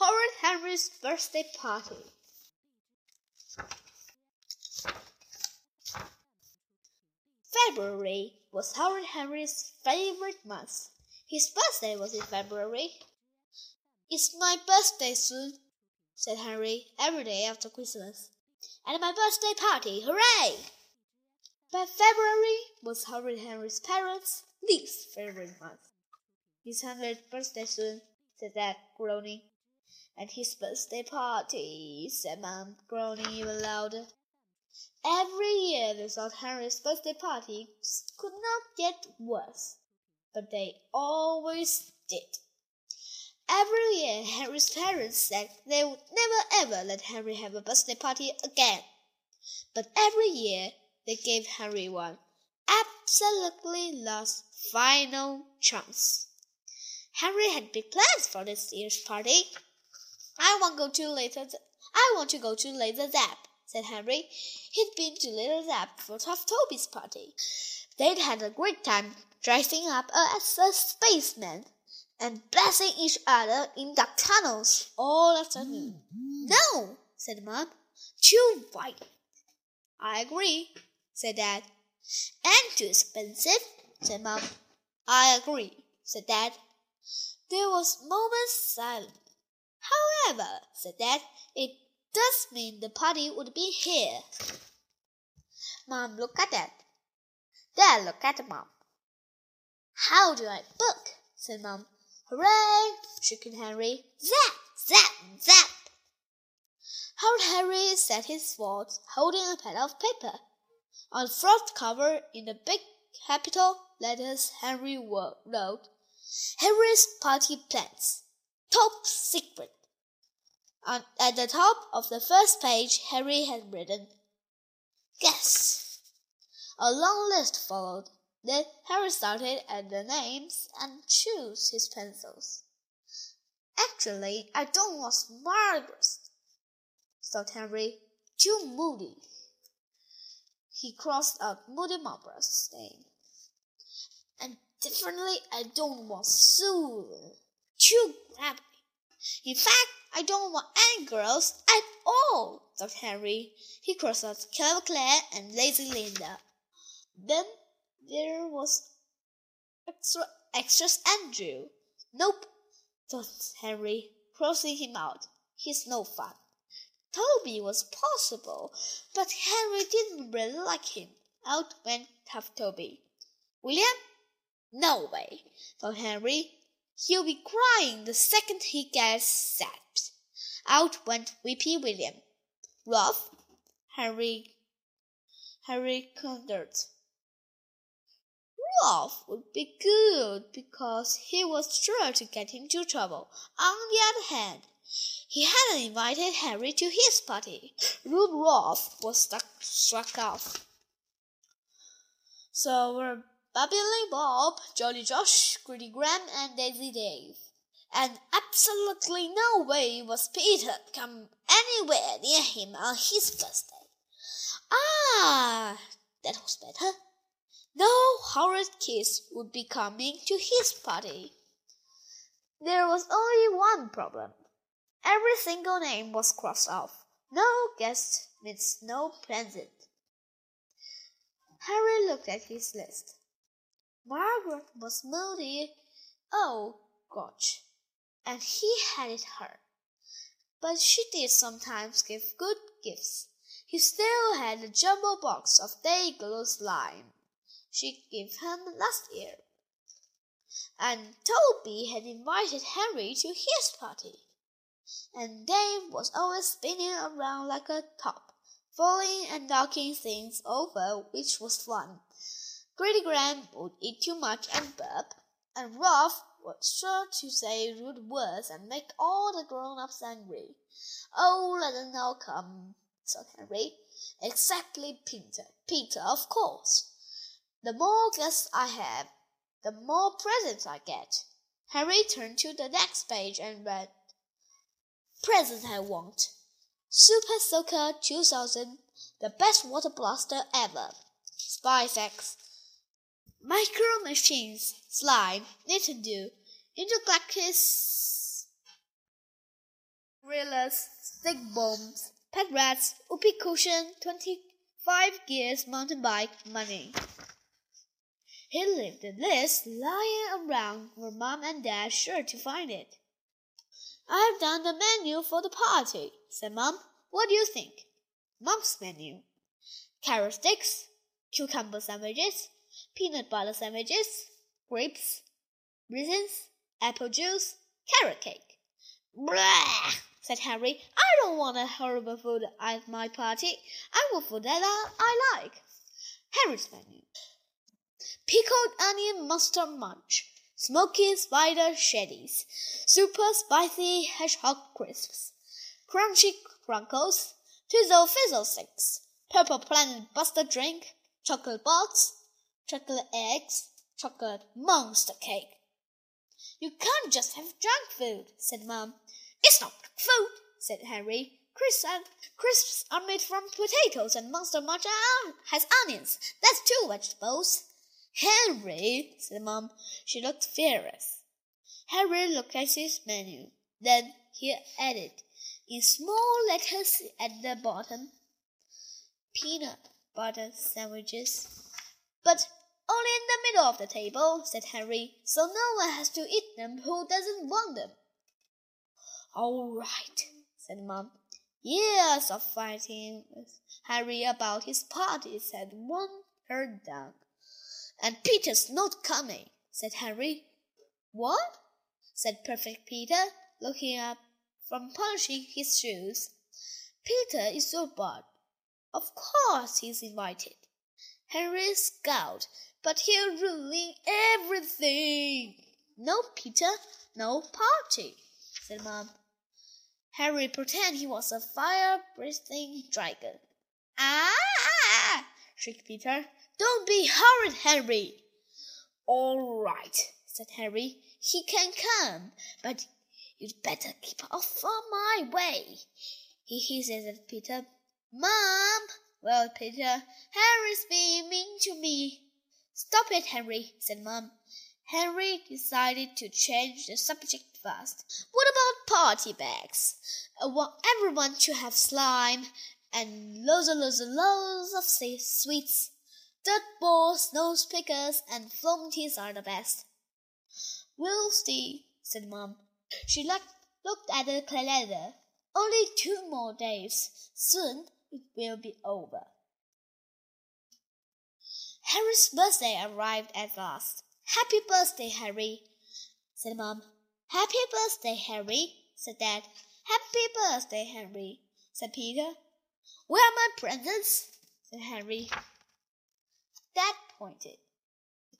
Horrid Henry's birthday party. February was Horrid Henry's favorite month. His birthday was in February. It's my birthday soon, said Henry every day after Christmas. And my birthday party, hooray! But February was Horrid Henry's parents' least favorite month. It's hundredth birthday soon, said Dad, groaning. And his birthday party, said Mom, groaning even louder. Every year they thought Henry's birthday parties could not get worse, but they always did. Every year Henry's parents said they would never ever let Henry have a birthday party again. But every year they gave Henry one absolutely last final chance. Henry had big plans for this year's party. I want to go to later. I want to go to Laser Zap, said Henry. He'd been to Laser Zap for Tough Toby's party. They'd had a great time dressing up as a spaceman and blasting each other in duck tunnels all afternoon. Mm-hmm. No, said Mom. Too violent. I agree, said Dad. And too expensive, said Mom. I agree, said Dad. There was moment's silence. However, said Dad, it does mean the party would be here. Mom looked at Dad. Dad looked at Mom. How do I book? said Mom. Hooray! shouted Henry. Zap! Zap! Zap! Horrid Henry set his sword, holding a pad of paper. On the front cover, in the big capital letters, Henry wrote, Henry's party plans. Top secret. On, at the top of the first page, Henry had written, Guess. A long list followed. Then Harry started at the names and chose his pencils. Actually, I don't want Margaret, thought Henry. Too moody. He crossed out Moody Margaret's name. And differently, I don't want Sue. Too grabby. In fact, I don't want any girls at all, thought Henry. He crossed out Clever Claire and Lazy Linda. Then there was extra extras Andrew. Nope, thought Henry, crossing him out. He's no fun. Toby was possible, but Henry didn't really like him. Out went Tough Toby. William? No way, thought Henry. He'll be crying the second he gets zapped. Out went Weepy William. Ralph? Henry Harry considered. Ralph would be good because he was sure to get into trouble. On the other hand, he hadn't invited Harry to his party. Rude Ralph was stuck, struck off. So were Bubbly Bob, Jolly Josh, Greedy Graham, and Dizzy Dave. And absolutely no way was Peter come anywhere near him on his birthday. Ah, that was better. No horrid kids would be coming to his party. There was only one problem. Every single name was crossed off. No guest means no present. Harry looked at his list. Margaret was moody. Oh, gosh. And he hated her. But she did sometimes give good gifts. He still had a jumbo box of Day-Glo slime she gave him last year. And Toby had invited Henry to his party. And Dave was always spinning around like a top, falling and knocking things over, which was fun. Greedy Graham would eat too much and burp, and Ralph was sure to say rude words and make all the grown-ups angry. Oh, let them all come, said Henry. Exactly Peter. Peter, of course. The more guests I have, the more presents I get. Harry turned to the next page and read, Presents I want. Super Soaker 2000, the best water blaster ever. Spy effects. Micro Machines, Slime, Nintendo, Intergalactic gorillas, stick bombs, pet rats, whoopee cushion, 25 gears mountain bike, money. He left the list lying around where Mom and Dad sure to find it. I've done the menu for the party, said Mom. What do you think? Mom's menu. Carrot sticks, cucumber sandwiches, peanut butter sandwiches, grapes, raisins, apple juice, carrot cake. Blah! said Harry. I don't want a horrible food at my party. I want food that I like. Harry's menu pickled onion mustard munch, smoky spider shaddies, super spicy hedgehog crisps, crunchy crunkles, twizzle fizzle sticks, purple planet buster drink, chocolate box, chocolate eggs, chocolate monster cake. You can't just have junk food, said Mum. It's not food, said Harry. Crisps, and, crisps are made from potatoes and monster munch has onions. That's two vegetables. Henry, said Mom. She looked furious. Harry looked at his menu. Then he added, in small letters at the bottom, peanut butter sandwiches. But only in the middle of the table, said Henry, so no one has to eat them who doesn't want them. All right, said Mom. Years of fighting with Harry about his parties had worn her down. And Peter's not coming, said Henry. What? said Perfect Peter, looking up from polishing his shoes. Peter is so bored. Of course he's invited. Henry scowled, but he'll ruin everything. No, Peter, no party, said Mom. Harry pretended he was a fire-breathing dragon. Ah! shrieked Peter. Don't be horrid, Henry. All right, said Harry. He can come, but you'd better keep off from my way. He hissed at Peter. Mom! Well, Peter, Harry's being mean to me. Stop it, Henry, said Mom. Henry decided to change the subject fast. What about party bags? I want everyone to have slime and loads and loads and loads of sweets. Dirt balls, nose pickers, and floaties are the best. We'll see, said Mom. She looked, looked at the calendar. Only two more days. Soon it will be over. Harry's birthday arrived at last. Happy birthday, Harry, said Mom. Happy birthday, Harry, said Dad. Happy birthday, Henry, said Peter. Where are my presents? said Harry. Dad pointed.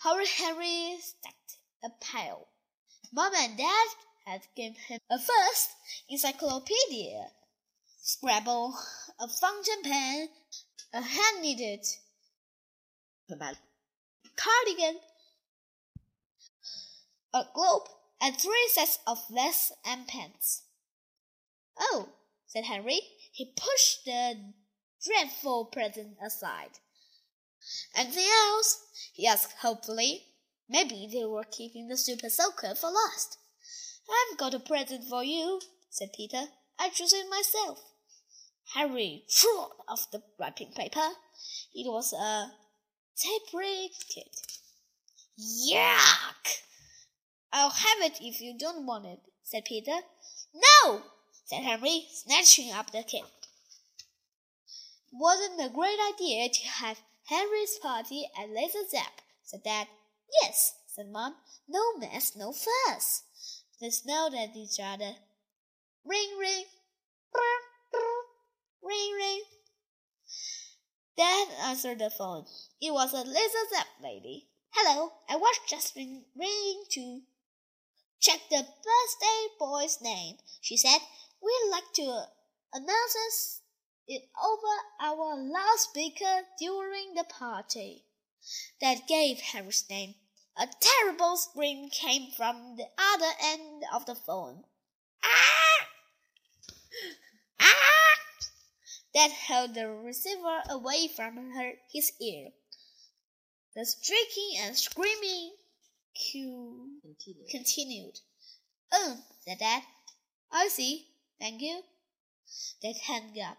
Howard Harry stacked a pile. Mom and Dad had given him a first encyclopedia, Scrabble, a fountain pen, a hand knitted cardigan, a globe, and three sets of vests and pants. Oh, said Henry. He pushed the dreadful present aside. Anything else? he asked hopefully. Maybe they were keeping the super soaker for last. I've got a present for you, said Peter. I chose it myself. Harry threw off the wrapping paper. It was a kit. Yuck! I'll have it if you don't want it, said Peter. No, said Henry, snatching up the kit. Wasn't a great idea to have Henry's party at Laser Zap, said Dad. Yes, said Mom. No mess, no fuss. They smiled at each other. Ring, ring. Brr, brr. Ring, ring. Dad answered the phone. It was a Laser Zap lady. Hello, I was just ring, ringing to check the birthday boy's name, she said. We'd like to announce it over our loudspeaker during the party. That gave Harry's name. A terrible scream came from the other end of the phone. Ah! Ah! That held the receiver away from her, his ear. The shrieking and screaming continued. continued. Um, oh, said Dad. I see. Thank you. They hung up.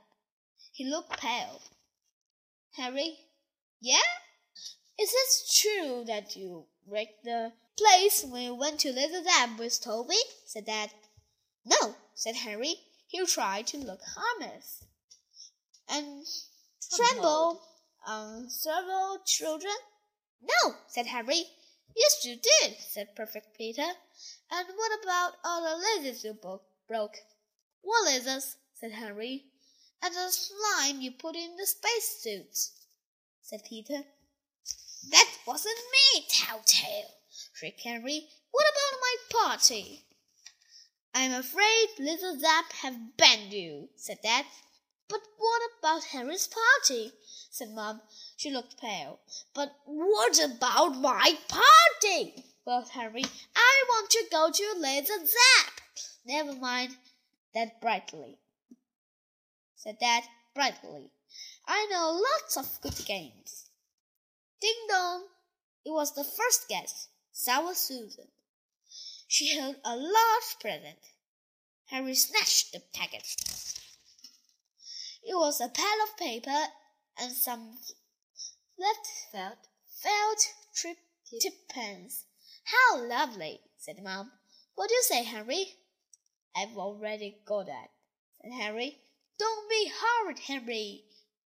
He looked pale. Harry, yeah? Is it true that you wrecked the place when you went to Laser Zap with Toby? said Dad. No, said Harry. He tried to look harmless. And tremble on um, several children? No, said Harry. Yes, you did, said Perfect Peter. And what about all the lasers you broke? What lasers? said Harry. And the slime you put in the space suits, said Peter. That wasn't me, Telltale, shrieked Harry. What about my party? I'm afraid Laser Zap have banned you, said Dad. But what about Harry's party? said Mom. She looked pale. But what about my party? Well, Harry, I want to go to Laser Zap. Never mind that brightly, said Dad brightly. I know lots of good games. Ding dong! It was the first guest, Sour Susan. She held a large present. Harry snatched the packet. It was a pile of paper and some flat felt, felt trip, tip pens. How lovely, said Mom. What do you say, Henry? I've already got that, said Harry. Don't be horrid, Henry.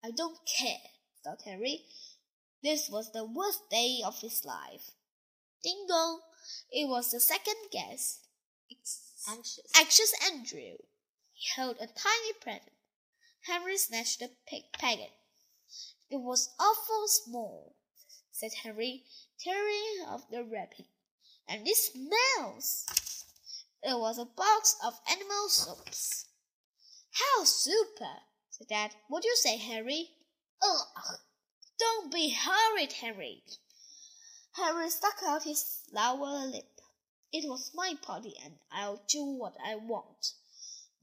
I don't care, thought Harry. This was the worst day of his life. Ding dong! It was the second guest. Anxious. Anxious Andrew. He held a tiny present. Henry snatched the pig packet. It was awful small, said Henry, tearing off the wrapping. And it smells. It was a box of animal soaps. How super, said Dad. What do you say, Harry? Ugh! Don't be hurried, Harry. Harry stuck out his lower lip. It was my party, and I'll do what I want,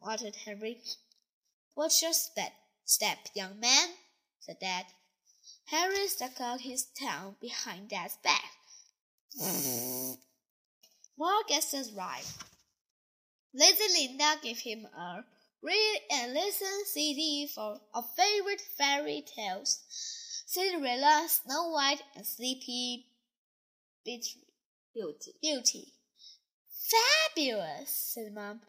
muttered Harry. What's your step, step, young man? said Dad. Harry stuck out his tongue behind Dad's back. More guests right. Lazy Linda gave him a read and listen CD for of favorite fairy tales. Cinderella, Snow White, and Sleepy Beauty. Beauty. Fabulous, said Mom.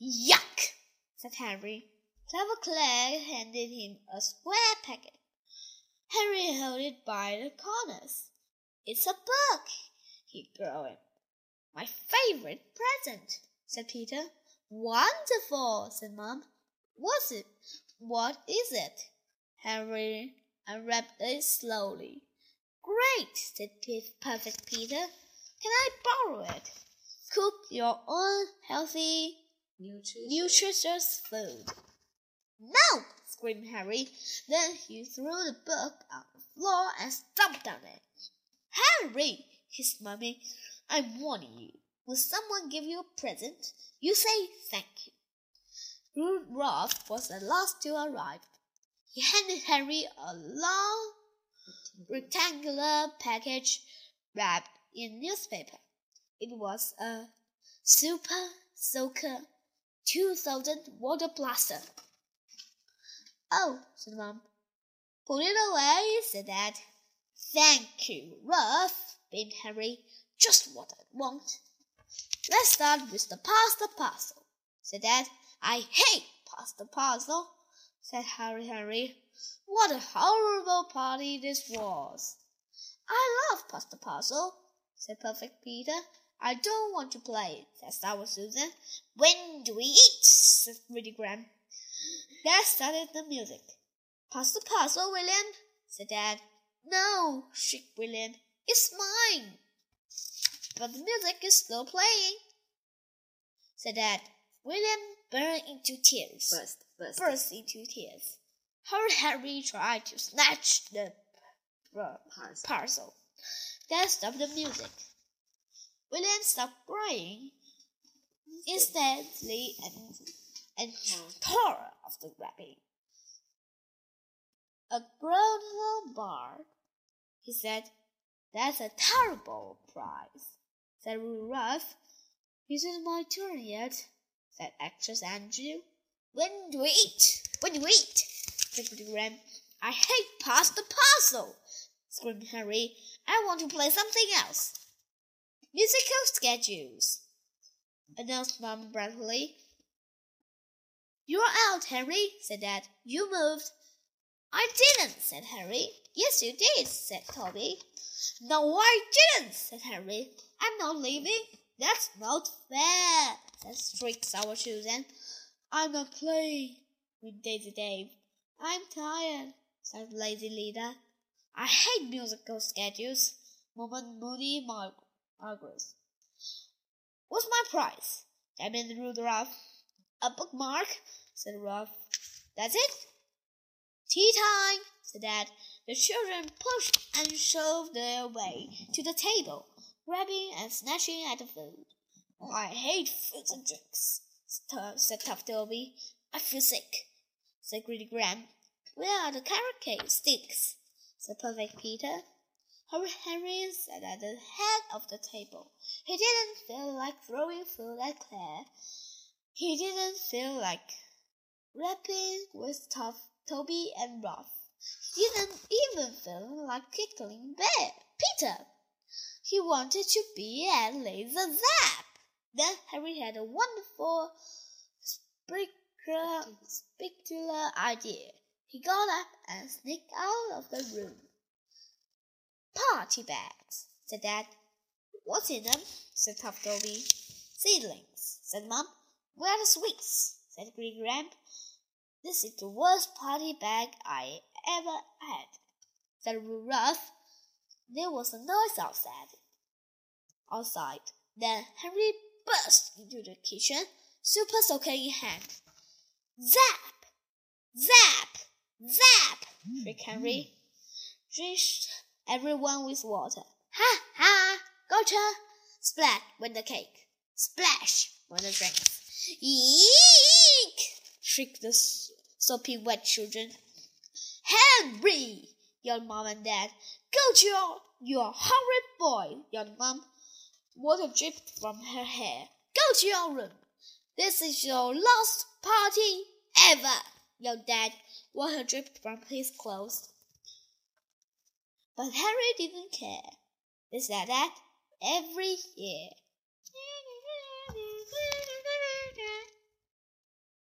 Yuck, said Henry. Clever Claire handed him a square packet. Henry held it by the corners. It's a book, he groaned. My favorite present, said Peter. Wonderful, said Mom. What's it? What is it? Henry unwrapped it slowly. Great, said Perfect Peter. Can I borrow it? Cook your own healthy, Nutritious. nutritious food. No! screamed Harry. Then he threw the book on the floor and stomped on it. Harry, hissed Mummy, I'm warning you. When someone give you a present, you say thank you. Rude Ralph was the last to arrive. He handed Harry a long rectangular package wrapped in newspaper. It was a Super Soaker 2000 water blaster. Oh, said Mom. Put it away, said Dad. Thank you, Ralph, beamed Harry. Just what I want. Let's start with the pasta parcel, said Dad. I hate pasta parcel, said Harry Harry. What a horrible party this was. I love pasta parcel, said Perfect Peter. I don't want to play, said Sour Susan. When do we eat? said Greedy Graham. Dad started the music. Pass the parcel, William, said Dad. No, shrieked William. It's mine. But the music is still playing, said Dad. William burst into tears. Burst. Burst. Burst into tears. Harry Harry tried to snatch the Parcel. parcel. Dad stopped the music. William stopped crying instantly and, and tore off the wrapping. A grown little bard, he said. That's a terrible prize, said Rude Ralph. Isn't my turn yet, said Anxious Andrew. When do we eat? When do we eat? said Graham. I hate pass the parcel, screamed Harry. I want to play something else. Musical schedules, announced Mum brightly. You're out, Harry, said Dad. You moved. I didn't, said Harry. Yes, you did, said Toby. No, I didn't, said Harry. I'm not leaving. That's not fair, said Strict Sour Susan. I'm not playing, with Dizzy Dave. I'm tired, said Lazy Linda. I hate musical schedules, murmured Moody Mar- Margaret. What's my prize? demanded Rude Ralph. A bookmark, said Ralph. That's it? Tea time, said Dad. The children pushed and shoved their way to the table, grabbing and snatching at the food. Oh, I hate foods and drinks, said Tough Toby. I feel sick, said Greedy Graham. Where are the carrot cake sticks? said Perfect Peter. Harry Henry sat at the head of the table. He didn't feel like throwing food at Claire. He didn't feel like rapping with Tough Toby and Ralph. He didn't even feel like tickling Peter. He wanted to be at Laser Zap. Then Harry had a wonderful spectacular idea. He got up and sneaked out of the room. Party bags, said Dad. What's in them? said Tough Toby. Seedlings, said Mum. Where are the sweets? said Greedy Graham. This is the worst party bag I ever had, said Rude Ralph. There was a noise outside. Outside. Then Henry burst into the kitchen, super soaker in hand. Zap! Zap! Zap! shrieked Henry. Drenched everyone with water. Ha! Ha! Gotcha! Splat went the cake. Splash went the drinks. Eek! shrieked the sopping wet children. Henry! yelled Mom and Dad. Go to your, your horrid boy, yelled Mom. Water dripped from her hair. Go to your room. This is your last party ever, yelled Dad. Water dripped from his clothes. But Harry didn't care. They said that every year.